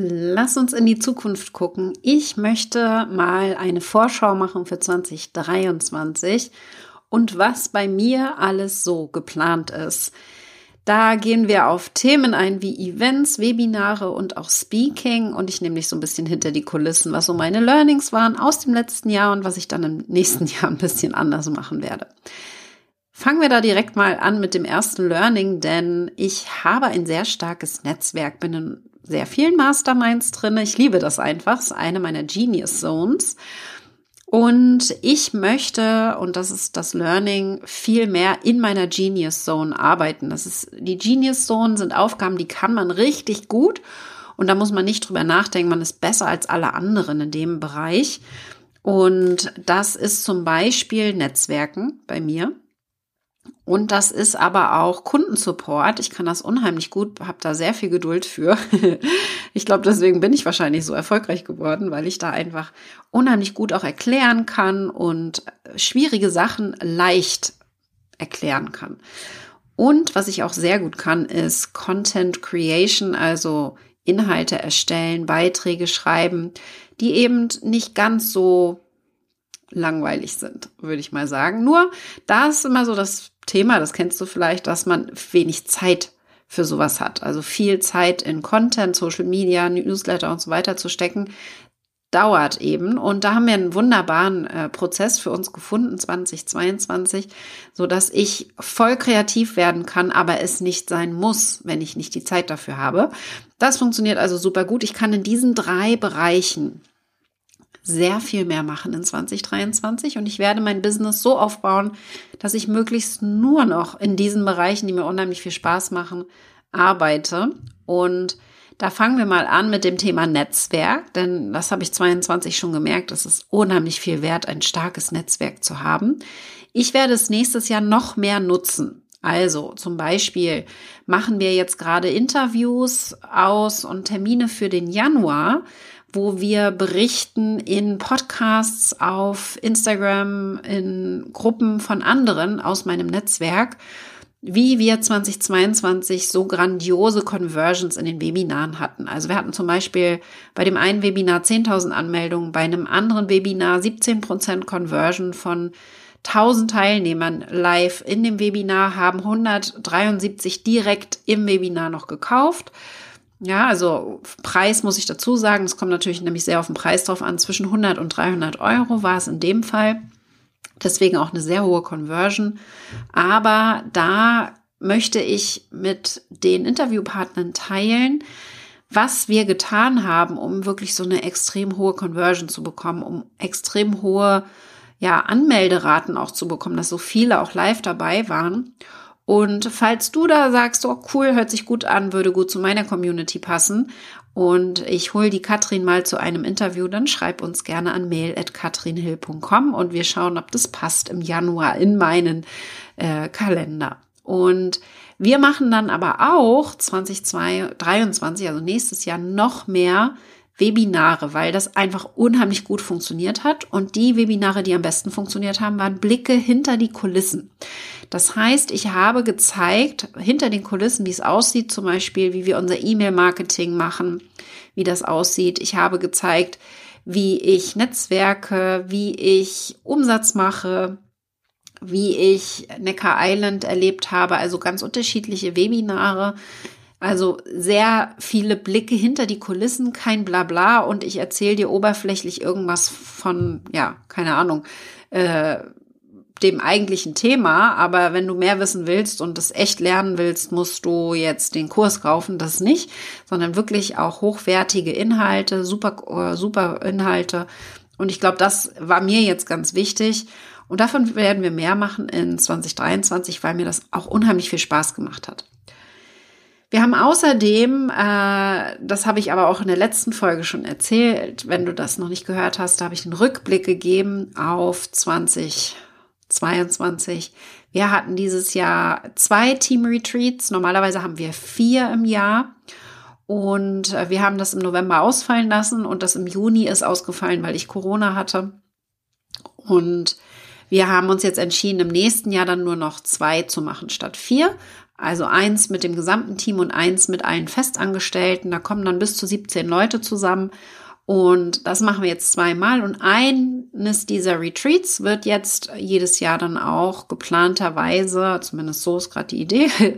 Lass uns in die Zukunft gucken. Ich möchte mal eine Vorschau machen für 2023 und was bei mir alles so geplant ist. Da gehen wir auf Themen ein wie Events, Webinare und auch Speaking und ich nehme dich so ein bisschen hinter die Kulissen, was so meine Learnings waren aus dem letzten Jahr und was ich dann im nächsten Jahr ein bisschen anders machen werde. Fangen wir da direkt mal an mit dem ersten Learning, denn ich habe ein sehr starkes Netzwerk, bin in sehr vielen Masterminds drin. Ich liebe das einfach, das ist eine meiner Genius Zones. Und ich möchte, und das ist das Learning, viel mehr in meiner Genius Zone arbeiten. Das ist, die Genius Zone sind Aufgaben, die kann man richtig gut. Und da muss man nicht drüber nachdenken, man ist besser als alle anderen in dem Bereich. Und das ist zum Beispiel Netzwerken bei mir. Und das ist aber auch Kundensupport. Ich kann das unheimlich gut, habe da sehr viel Geduld für. ich glaube, deswegen bin ich wahrscheinlich so erfolgreich geworden, weil ich da einfach unheimlich gut auch erklären kann und schwierige Sachen leicht erklären kann. Und was ich auch sehr gut kann, ist Content Creation, also Inhalte erstellen, Beiträge schreiben, die eben nicht ganz so langweilig sind, würde ich mal sagen. Nur da ist immer so das Thema, das kennst du vielleicht, dass man wenig Zeit für sowas hat. Also viel Zeit in Content, Social Media, Newsletter und so weiter zu stecken, dauert eben. Und da haben wir einen wunderbaren äh, Prozess für uns gefunden, 2022, so dass ich voll kreativ werden kann, aber es nicht sein muss, wenn ich nicht die Zeit dafür habe. Das funktioniert also super gut. Ich kann in diesen drei Bereichen sehr viel mehr machen in 2023 und ich werde mein Business so aufbauen, dass ich möglichst nur noch in diesen Bereichen, die mir unheimlich viel Spaß machen, arbeite. Und da fangen wir mal an mit dem Thema Netzwerk, denn das habe ich 22 schon gemerkt, es ist unheimlich viel wert, ein starkes Netzwerk zu haben. Ich werde es nächstes Jahr noch mehr nutzen. Also zum Beispiel machen wir jetzt gerade Interviews aus und Termine für den Januar wo wir berichten in Podcasts, auf Instagram, in Gruppen von anderen aus meinem Netzwerk, wie wir 2022 so grandiose Conversions in den Webinaren hatten. Also wir hatten zum Beispiel bei dem einen Webinar 10.000 Anmeldungen, bei einem anderen Webinar 17% Conversion von 1000 Teilnehmern live in dem Webinar haben 173 direkt im Webinar noch gekauft. Ja, also Preis muss ich dazu sagen. Es kommt natürlich nämlich sehr auf den Preis drauf an. Zwischen 100 und 300 Euro war es in dem Fall. Deswegen auch eine sehr hohe Conversion. Aber da möchte ich mit den Interviewpartnern teilen, was wir getan haben, um wirklich so eine extrem hohe Conversion zu bekommen, um extrem hohe ja, Anmelderaten auch zu bekommen, dass so viele auch live dabei waren. Und falls du da sagst, oh cool, hört sich gut an, würde gut zu meiner Community passen und ich hole die Katrin mal zu einem Interview, dann schreib uns gerne an mail.katrinhill.com und wir schauen, ob das passt im Januar in meinen äh, Kalender. Und wir machen dann aber auch 2023, also nächstes Jahr, noch mehr Webinare, weil das einfach unheimlich gut funktioniert hat. Und die Webinare, die am besten funktioniert haben, waren Blicke hinter die Kulissen. Das heißt, ich habe gezeigt, hinter den Kulissen, wie es aussieht, zum Beispiel, wie wir unser E-Mail-Marketing machen, wie das aussieht. Ich habe gezeigt, wie ich Netzwerke, wie ich Umsatz mache, wie ich Neckar Island erlebt habe, also ganz unterschiedliche Webinare, also sehr viele Blicke hinter die Kulissen, kein Blabla und ich erzähle dir oberflächlich irgendwas von, ja, keine Ahnung, äh, dem eigentlichen Thema. Aber wenn du mehr wissen willst und es echt lernen willst, musst du jetzt den Kurs kaufen, das nicht, sondern wirklich auch hochwertige Inhalte, super, äh, super Inhalte. Und ich glaube, das war mir jetzt ganz wichtig. Und davon werden wir mehr machen in 2023, weil mir das auch unheimlich viel Spaß gemacht hat. Wir haben außerdem, äh, das habe ich aber auch in der letzten Folge schon erzählt, wenn du das noch nicht gehört hast, da habe ich einen Rückblick gegeben auf 2022. Wir hatten dieses Jahr zwei Team Retreats. Normalerweise haben wir vier im Jahr. Und äh, wir haben das im November ausfallen lassen und das im Juni ist ausgefallen, weil ich Corona hatte. Und wir haben uns jetzt entschieden, im nächsten Jahr dann nur noch zwei zu machen statt vier. Also eins mit dem gesamten Team und eins mit allen Festangestellten. Da kommen dann bis zu 17 Leute zusammen. Und das machen wir jetzt zweimal. Und eines dieser Retreats wird jetzt jedes Jahr dann auch geplanterweise, zumindest so ist gerade die Idee,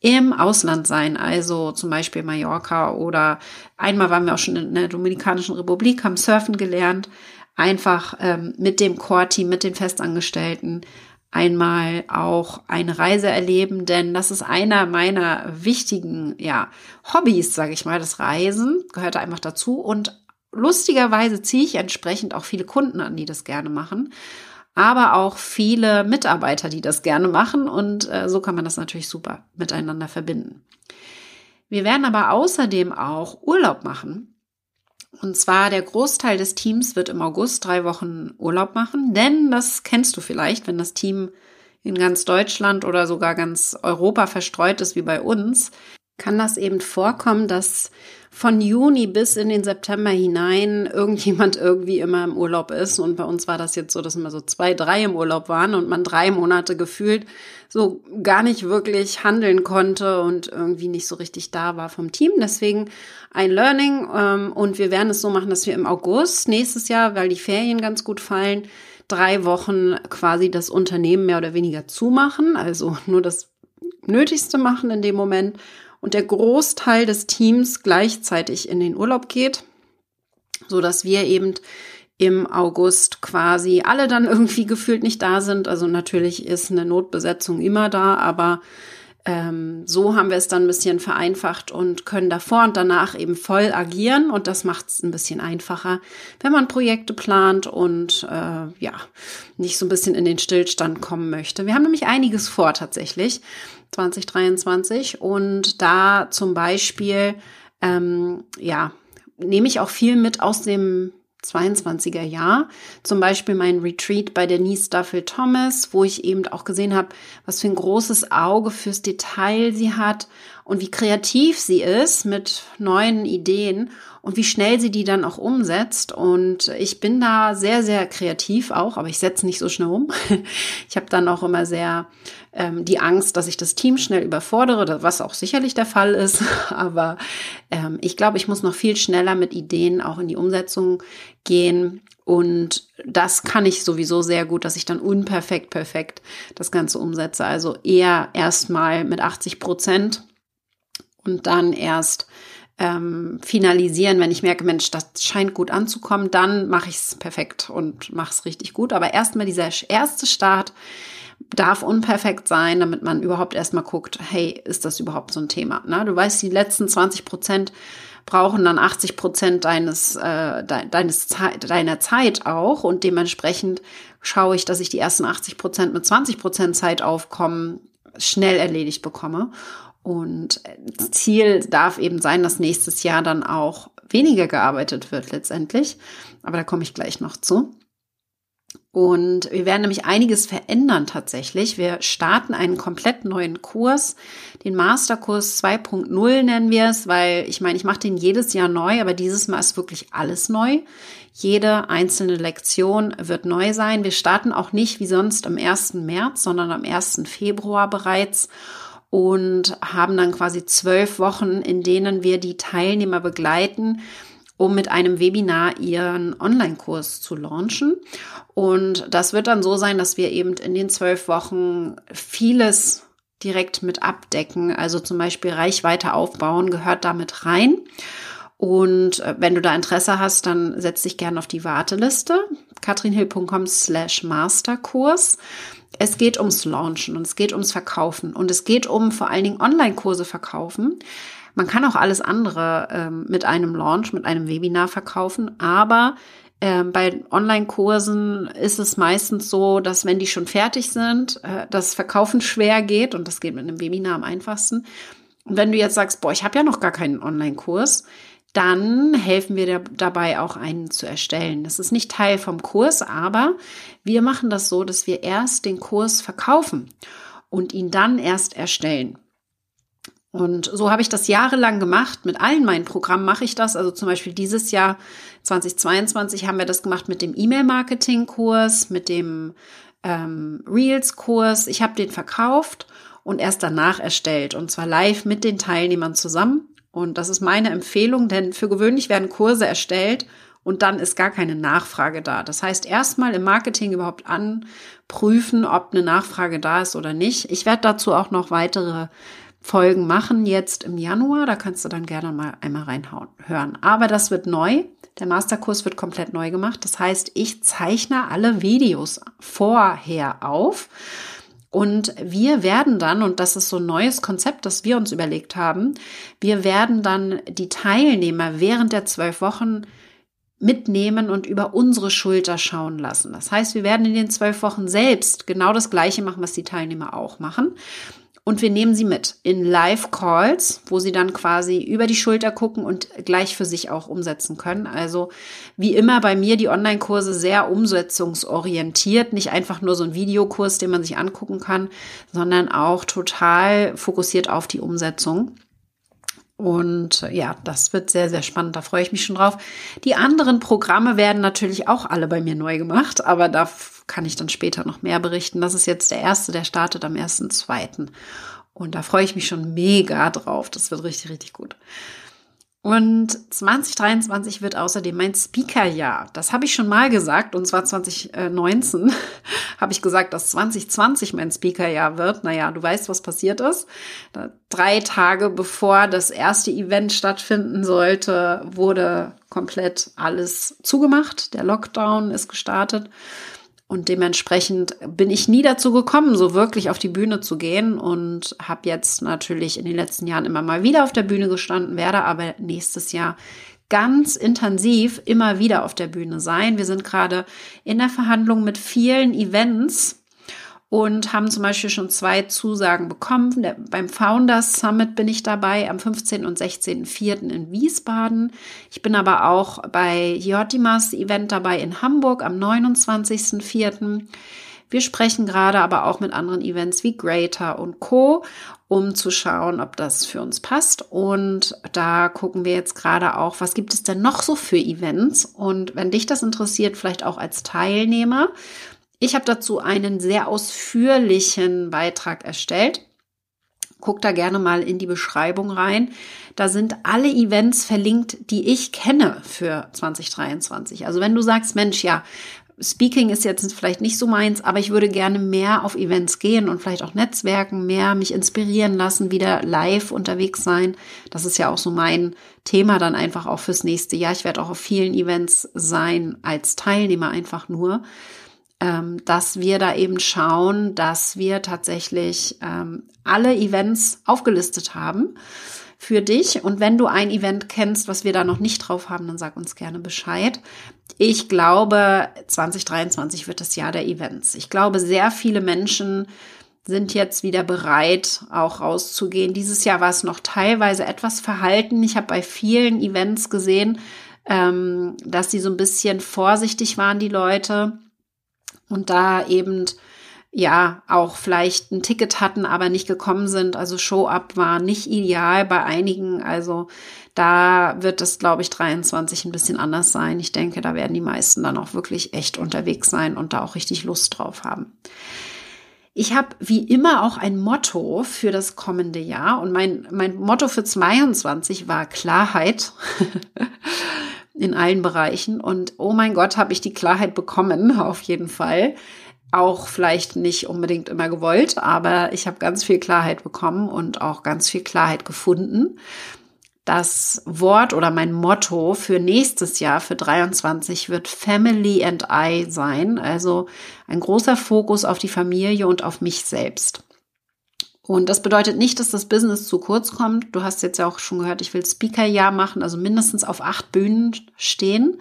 im Ausland sein. Also zum Beispiel Mallorca oder einmal waren wir auch schon in der Dominikanischen Republik, haben Surfen gelernt. Einfach ähm, mit dem Core-Team, mit den Festangestellten einmal auch eine Reise erleben, denn das ist einer meiner wichtigen ja, Hobbys, sage ich mal, das Reisen gehört einfach dazu. Und lustigerweise ziehe ich entsprechend auch viele Kunden an, die das gerne machen, aber auch viele Mitarbeiter, die das gerne machen. Und äh, so kann man das natürlich super miteinander verbinden. Wir werden aber außerdem auch Urlaub machen und zwar der Großteil des Teams wird im August drei Wochen Urlaub machen, denn das kennst du vielleicht, wenn das Team in ganz Deutschland oder sogar ganz Europa verstreut ist wie bei uns, kann das eben vorkommen, dass von Juni bis in den September hinein irgendjemand irgendwie immer im Urlaub ist. Und bei uns war das jetzt so, dass immer so zwei, drei im Urlaub waren und man drei Monate gefühlt so gar nicht wirklich handeln konnte und irgendwie nicht so richtig da war vom Team. Deswegen ein Learning. Ähm, und wir werden es so machen, dass wir im August nächstes Jahr, weil die Ferien ganz gut fallen, drei Wochen quasi das Unternehmen mehr oder weniger zumachen. Also nur das Nötigste machen in dem Moment und der Großteil des Teams gleichzeitig in den Urlaub geht, so dass wir eben im August quasi alle dann irgendwie gefühlt nicht da sind. Also natürlich ist eine Notbesetzung immer da, aber ähm, so haben wir es dann ein bisschen vereinfacht und können davor und danach eben voll agieren und das macht es ein bisschen einfacher, wenn man Projekte plant und äh, ja, nicht so ein bisschen in den Stillstand kommen möchte. Wir haben nämlich einiges vor tatsächlich 2023 und da zum Beispiel ähm, ja, nehme ich auch viel mit aus dem 22er Jahr. Zum Beispiel mein Retreat bei Denise Duffel Thomas, wo ich eben auch gesehen habe, was für ein großes Auge fürs Detail sie hat und wie kreativ sie ist mit neuen Ideen und wie schnell sie die dann auch umsetzt. Und ich bin da sehr, sehr kreativ auch, aber ich setze nicht so schnell um. Ich habe dann auch immer sehr ähm, die Angst, dass ich das Team schnell überfordere, was auch sicherlich der Fall ist. Aber ähm, ich glaube, ich muss noch viel schneller mit Ideen auch in die Umsetzung gehen. Und das kann ich sowieso sehr gut, dass ich dann unperfekt, perfekt das Ganze umsetze. Also eher erstmal mit 80 Prozent und dann erst ähm, finalisieren, wenn ich merke, Mensch, das scheint gut anzukommen, dann mache ich es perfekt und mache es richtig gut. Aber erstmal dieser erste Start darf unperfekt sein, damit man überhaupt erstmal guckt, hey, ist das überhaupt so ein Thema? Ne? Du weißt, die letzten 20 Prozent brauchen dann 80 Prozent deines, äh, deines deiner Zeit auch und dementsprechend schaue ich, dass ich die ersten 80 Prozent mit 20 Prozent Zeit aufkommen schnell erledigt bekomme. Und Ziel darf eben sein, dass nächstes Jahr dann auch weniger gearbeitet wird letztendlich. Aber da komme ich gleich noch zu. Und wir werden nämlich einiges verändern tatsächlich. Wir starten einen komplett neuen Kurs, den Masterkurs 2.0 nennen wir es, weil ich meine, ich mache den jedes Jahr neu, aber dieses Mal ist wirklich alles neu. Jede einzelne Lektion wird neu sein. Wir starten auch nicht wie sonst am 1. März, sondern am 1. Februar bereits und haben dann quasi zwölf Wochen, in denen wir die Teilnehmer begleiten, um mit einem Webinar ihren Online-Kurs zu launchen. Und das wird dann so sein, dass wir eben in den zwölf Wochen vieles direkt mit abdecken. Also zum Beispiel Reichweite aufbauen gehört damit rein. Und äh, wenn du da Interesse hast, dann setz dich gerne auf die Warteliste. katrinhill.com slash Masterkurs. Es geht ums Launchen und es geht ums Verkaufen und es geht um vor allen Dingen Online-Kurse verkaufen. Man kann auch alles andere ähm, mit einem Launch, mit einem Webinar verkaufen, aber ähm, bei Online-Kursen ist es meistens so, dass wenn die schon fertig sind, äh, das Verkaufen schwer geht und das geht mit einem Webinar am einfachsten. Und wenn du jetzt sagst, boah, ich habe ja noch gar keinen Online-Kurs, dann helfen wir dabei auch einen zu erstellen. Das ist nicht Teil vom Kurs, aber wir machen das so, dass wir erst den Kurs verkaufen und ihn dann erst erstellen. Und so habe ich das jahrelang gemacht. Mit allen meinen Programmen mache ich das. Also zum Beispiel dieses Jahr 2022 haben wir das gemacht mit dem E-Mail-Marketing-Kurs, mit dem ähm, Reels-Kurs. Ich habe den verkauft und erst danach erstellt. Und zwar live mit den Teilnehmern zusammen. Und das ist meine Empfehlung, denn für gewöhnlich werden Kurse erstellt und dann ist gar keine Nachfrage da. Das heißt, erstmal im Marketing überhaupt anprüfen, ob eine Nachfrage da ist oder nicht. Ich werde dazu auch noch weitere Folgen machen jetzt im Januar. Da kannst du dann gerne mal einmal reinhauen, hören. Aber das wird neu. Der Masterkurs wird komplett neu gemacht. Das heißt, ich zeichne alle Videos vorher auf. Und wir werden dann, und das ist so ein neues Konzept, das wir uns überlegt haben, wir werden dann die Teilnehmer während der zwölf Wochen mitnehmen und über unsere Schulter schauen lassen. Das heißt, wir werden in den zwölf Wochen selbst genau das Gleiche machen, was die Teilnehmer auch machen. Und wir nehmen sie mit in Live-Calls, wo sie dann quasi über die Schulter gucken und gleich für sich auch umsetzen können. Also wie immer bei mir die Online-Kurse sehr umsetzungsorientiert, nicht einfach nur so ein Videokurs, den man sich angucken kann, sondern auch total fokussiert auf die Umsetzung. Und ja, das wird sehr, sehr spannend. Da freue ich mich schon drauf. Die anderen Programme werden natürlich auch alle bei mir neu gemacht, aber da kann ich dann später noch mehr berichten. Das ist jetzt der erste, der startet am 1.2. Und da freue ich mich schon mega drauf. Das wird richtig, richtig gut. Und 2023 wird außerdem mein Speaker-Jahr. Das habe ich schon mal gesagt, und zwar 2019 habe ich gesagt, dass 2020 mein Speaker-Jahr wird. Naja, du weißt, was passiert ist. Drei Tage bevor das erste Event stattfinden sollte, wurde komplett alles zugemacht. Der Lockdown ist gestartet. Und dementsprechend bin ich nie dazu gekommen, so wirklich auf die Bühne zu gehen und habe jetzt natürlich in den letzten Jahren immer mal wieder auf der Bühne gestanden, werde aber nächstes Jahr ganz intensiv immer wieder auf der Bühne sein. Wir sind gerade in der Verhandlung mit vielen Events und haben zum Beispiel schon zwei Zusagen bekommen. Der, beim Founders Summit bin ich dabei am 15. und 16.04. in Wiesbaden. Ich bin aber auch bei Jotimas Event dabei in Hamburg am 29.04. Wir sprechen gerade aber auch mit anderen Events wie Greater und Co., um zu schauen, ob das für uns passt. Und da gucken wir jetzt gerade auch, was gibt es denn noch so für Events? Und wenn dich das interessiert, vielleicht auch als Teilnehmer, ich habe dazu einen sehr ausführlichen Beitrag erstellt. Guck da gerne mal in die Beschreibung rein. Da sind alle Events verlinkt, die ich kenne für 2023. Also wenn du sagst, Mensch, ja, Speaking ist jetzt vielleicht nicht so meins, aber ich würde gerne mehr auf Events gehen und vielleicht auch Netzwerken, mehr mich inspirieren lassen, wieder live unterwegs sein. Das ist ja auch so mein Thema dann einfach auch fürs nächste Jahr. Ich werde auch auf vielen Events sein als Teilnehmer einfach nur dass wir da eben schauen, dass wir tatsächlich ähm, alle Events aufgelistet haben für dich. Und wenn du ein Event kennst, was wir da noch nicht drauf haben, dann sag uns gerne Bescheid. Ich glaube, 2023 wird das Jahr der Events. Ich glaube, sehr viele Menschen sind jetzt wieder bereit, auch rauszugehen. Dieses Jahr war es noch teilweise etwas verhalten. Ich habe bei vielen Events gesehen, ähm, dass sie so ein bisschen vorsichtig waren, die Leute und da eben ja auch vielleicht ein Ticket hatten, aber nicht gekommen sind. Also Show-up war nicht ideal bei einigen. Also da wird es, glaube ich, 23 ein bisschen anders sein. Ich denke, da werden die meisten dann auch wirklich echt unterwegs sein und da auch richtig Lust drauf haben. Ich habe wie immer auch ein Motto für das kommende Jahr und mein, mein Motto für 22 war Klarheit. in allen Bereichen. Und oh mein Gott, habe ich die Klarheit bekommen, auf jeden Fall. Auch vielleicht nicht unbedingt immer gewollt, aber ich habe ganz viel Klarheit bekommen und auch ganz viel Klarheit gefunden. Das Wort oder mein Motto für nächstes Jahr, für 23, wird Family and I sein. Also ein großer Fokus auf die Familie und auf mich selbst. Und das bedeutet nicht, dass das Business zu kurz kommt. Du hast jetzt ja auch schon gehört, ich will Speaker-Jahr machen, also mindestens auf acht Bühnen stehen.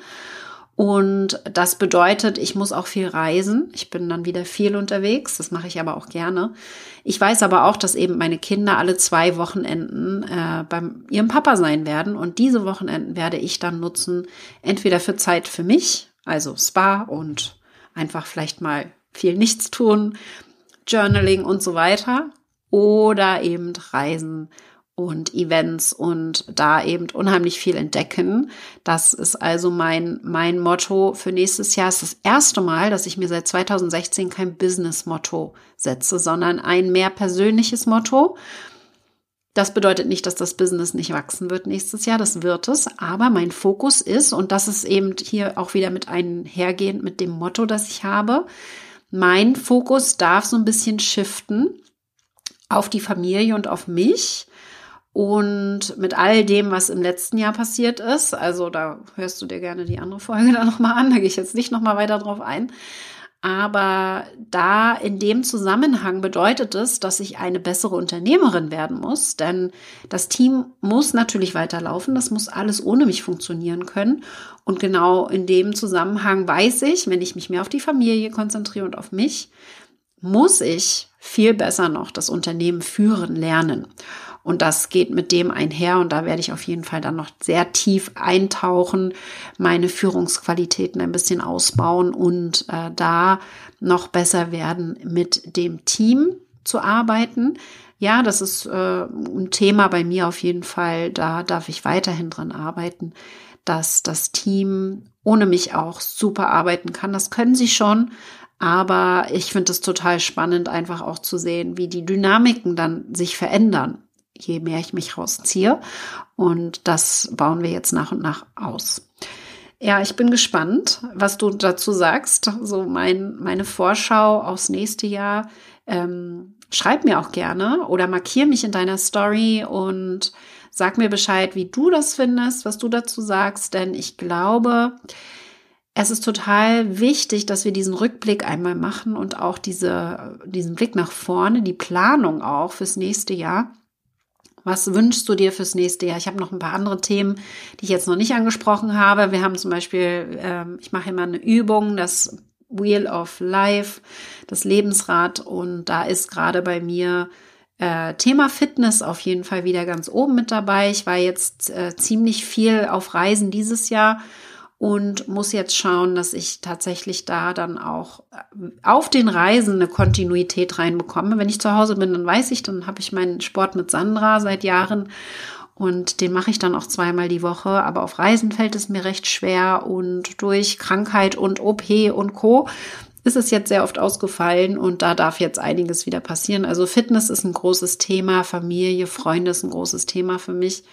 Und das bedeutet, ich muss auch viel reisen. Ich bin dann wieder viel unterwegs. Das mache ich aber auch gerne. Ich weiß aber auch, dass eben meine Kinder alle zwei Wochenenden äh, beim ihrem Papa sein werden. Und diese Wochenenden werde ich dann nutzen, entweder für Zeit für mich, also Spa und einfach vielleicht mal viel nichts tun, Journaling und so weiter oder eben Reisen und Events und da eben unheimlich viel entdecken. Das ist also mein, mein Motto für nächstes Jahr. Es ist das erste Mal, dass ich mir seit 2016 kein Business-Motto setze, sondern ein mehr persönliches Motto. Das bedeutet nicht, dass das Business nicht wachsen wird nächstes Jahr, das wird es, aber mein Fokus ist, und das ist eben hier auch wieder mit einhergehend mit dem Motto, das ich habe, mein Fokus darf so ein bisschen shiften auf die Familie und auf mich und mit all dem, was im letzten Jahr passiert ist, also da hörst du dir gerne die andere Folge dann nochmal an, da gehe ich jetzt nicht nochmal weiter drauf ein. Aber da in dem Zusammenhang bedeutet es, dass ich eine bessere Unternehmerin werden muss, denn das Team muss natürlich weiterlaufen, das muss alles ohne mich funktionieren können. Und genau in dem Zusammenhang weiß ich, wenn ich mich mehr auf die Familie konzentriere und auf mich, muss ich viel besser noch das Unternehmen führen lernen. Und das geht mit dem einher und da werde ich auf jeden Fall dann noch sehr tief eintauchen, meine Führungsqualitäten ein bisschen ausbauen und äh, da noch besser werden, mit dem Team zu arbeiten. Ja, das ist äh, ein Thema bei mir auf jeden Fall. Da darf ich weiterhin dran arbeiten, dass das Team ohne mich auch super arbeiten kann. Das können sie schon, aber ich finde es total spannend, einfach auch zu sehen, wie die Dynamiken dann sich verändern je mehr ich mich rausziehe. Und das bauen wir jetzt nach und nach aus. Ja, ich bin gespannt, was du dazu sagst. So mein, meine Vorschau aufs nächste Jahr. Ähm, schreib mir auch gerne oder markier mich in deiner Story und sag mir Bescheid, wie du das findest, was du dazu sagst, denn ich glaube, es ist total wichtig, dass wir diesen Rückblick einmal machen und auch diese, diesen Blick nach vorne, die Planung auch fürs nächste Jahr. Was wünschst du dir fürs nächste Jahr? Ich habe noch ein paar andere Themen, die ich jetzt noch nicht angesprochen habe. Wir haben zum Beispiel, ähm, ich mache immer eine Übung, das Wheel of Life, das Lebensrad. Und da ist gerade bei mir äh, Thema Fitness auf jeden Fall wieder ganz oben mit dabei. Ich war jetzt äh, ziemlich viel auf Reisen dieses Jahr und muss jetzt schauen, dass ich tatsächlich da dann auch äh, auf den Reisen eine Kontinuität reinbekomme. Wenn ich zu Hause bin, dann weiß ich, dann habe ich meinen Sport mit Sandra seit Jahren und den mache ich dann auch zweimal die Woche. Aber auf Reisen fällt es mir recht schwer und durch Krankheit und OP und Co ist es jetzt sehr oft ausgefallen und da darf jetzt einiges wieder passieren. Also Fitness ist ein großes Thema, Familie, Freunde ist ein großes Thema für mich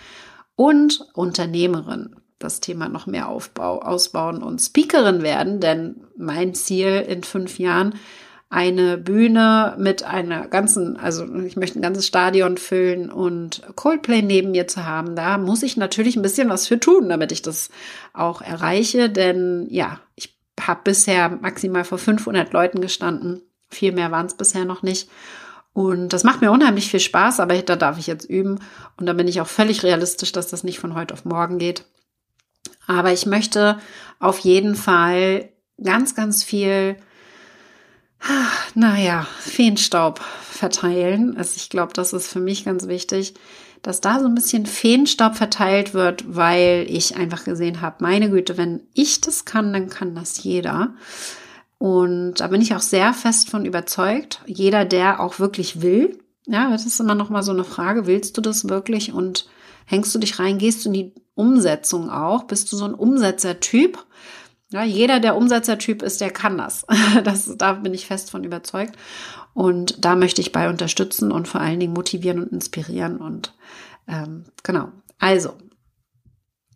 und Unternehmerin das Thema noch mehr aufbau, ausbauen und Speakerin werden, denn mein Ziel in fünf Jahren eine Bühne mit einer ganzen, also ich möchte ein ganzes Stadion füllen und Coldplay neben mir zu haben. Da muss ich natürlich ein bisschen was für tun, damit ich das auch erreiche, denn ja, ich habe bisher maximal vor 500 Leuten gestanden. Viel mehr waren es bisher noch nicht. Und das macht mir unheimlich viel Spaß, aber da darf ich jetzt üben. Und da bin ich auch völlig realistisch, dass das nicht von heute auf morgen geht. Aber ich möchte auf jeden Fall ganz, ganz viel, naja, Feenstaub verteilen. Also ich glaube, das ist für mich ganz wichtig, dass da so ein bisschen Feenstaub verteilt wird, weil ich einfach gesehen habe, meine Güte, wenn ich das kann, dann kann das jeder. Und da bin ich auch sehr fest von überzeugt. Jeder, der auch wirklich will, ja, das ist immer noch mal so eine Frage, willst du das wirklich und hängst du dich rein, gehst du in die Umsetzung auch? Bist du so ein Umsetzertyp? Ja, jeder, der Umsetzertyp ist, der kann das. das. Da bin ich fest von überzeugt. Und da möchte ich bei unterstützen und vor allen Dingen motivieren und inspirieren. Und ähm, genau. Also,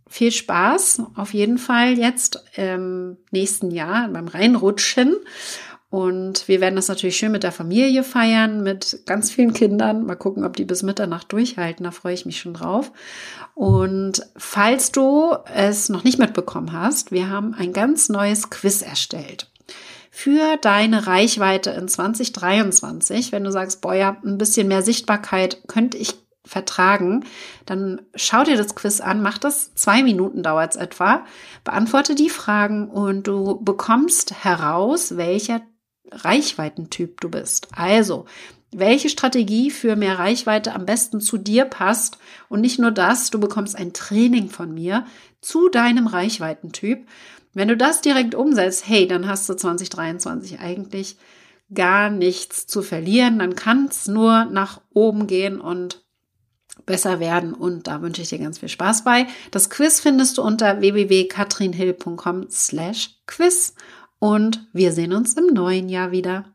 viel Spaß auf jeden Fall jetzt im nächsten Jahr beim Reinrutschen. Und wir werden das natürlich schön mit der Familie feiern, mit ganz vielen Kindern. Mal gucken, ob die bis Mitternacht durchhalten. Da freue ich mich schon drauf. Und falls du es noch nicht mitbekommen hast, wir haben ein ganz neues Quiz erstellt. Für deine Reichweite in 2023, wenn du sagst, boah, ja, ein bisschen mehr Sichtbarkeit könnte ich vertragen, dann schau dir das Quiz an, mach das, zwei Minuten dauert es etwa, beantworte die Fragen und du bekommst heraus, welcher Reichweitentyp du bist. Also, welche Strategie für mehr Reichweite am besten zu dir passt und nicht nur das, du bekommst ein Training von mir zu deinem Reichweitentyp. Wenn du das direkt umsetzt, hey, dann hast du 2023 eigentlich gar nichts zu verlieren, dann kann es nur nach oben gehen und besser werden und da wünsche ich dir ganz viel Spaß bei. Das Quiz findest du unter www.katrinhill.com slash quiz und wir sehen uns im neuen Jahr wieder.